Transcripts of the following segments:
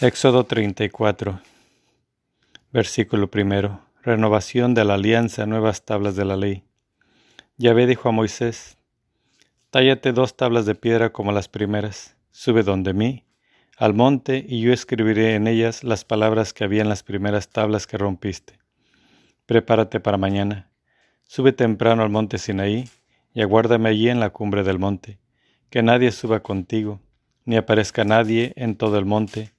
Éxodo 34, versículo primero. Renovación de la alianza, nuevas tablas de la ley. Yahvé dijo a Moisés, Tállate dos tablas de piedra como las primeras, sube donde mí, al monte, y yo escribiré en ellas las palabras que había en las primeras tablas que rompiste. Prepárate para mañana, sube temprano al monte Sinaí, y aguárdame allí en la cumbre del monte, que nadie suba contigo, ni aparezca nadie en todo el monte,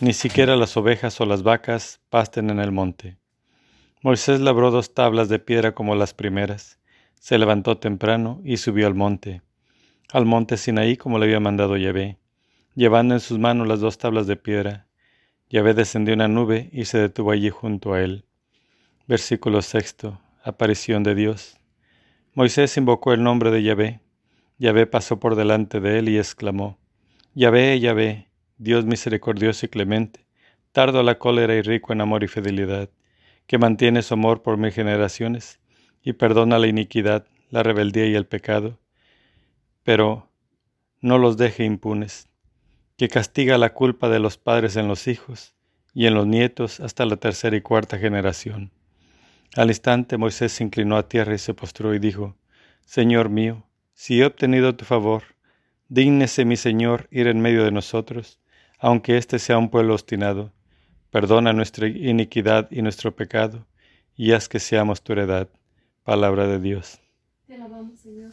ni siquiera las ovejas o las vacas pasten en el monte. Moisés labró dos tablas de piedra como las primeras, se levantó temprano y subió al monte, al monte Sinaí como le había mandado Yahvé, llevando en sus manos las dos tablas de piedra. Yahvé descendió una nube y se detuvo allí junto a él. Versículo sexto. Aparición de Dios. Moisés invocó el nombre de Yahvé. Yahvé pasó por delante de él y exclamó, Yahvé, Yahvé, Dios misericordioso y clemente, tardo a la cólera y rico en amor y fidelidad, que mantiene su amor por mil generaciones y perdona la iniquidad, la rebeldía y el pecado, pero no los deje impunes, que castiga la culpa de los padres en los hijos y en los nietos hasta la tercera y cuarta generación. Al instante Moisés se inclinó a tierra y se postró y dijo, Señor mío, si he obtenido tu favor, dígnese mi Señor ir en medio de nosotros, aunque éste sea un pueblo obstinado. Perdona nuestra iniquidad y nuestro pecado, y haz que seamos tu heredad. Palabra de Dios. Te alabamos, Señor.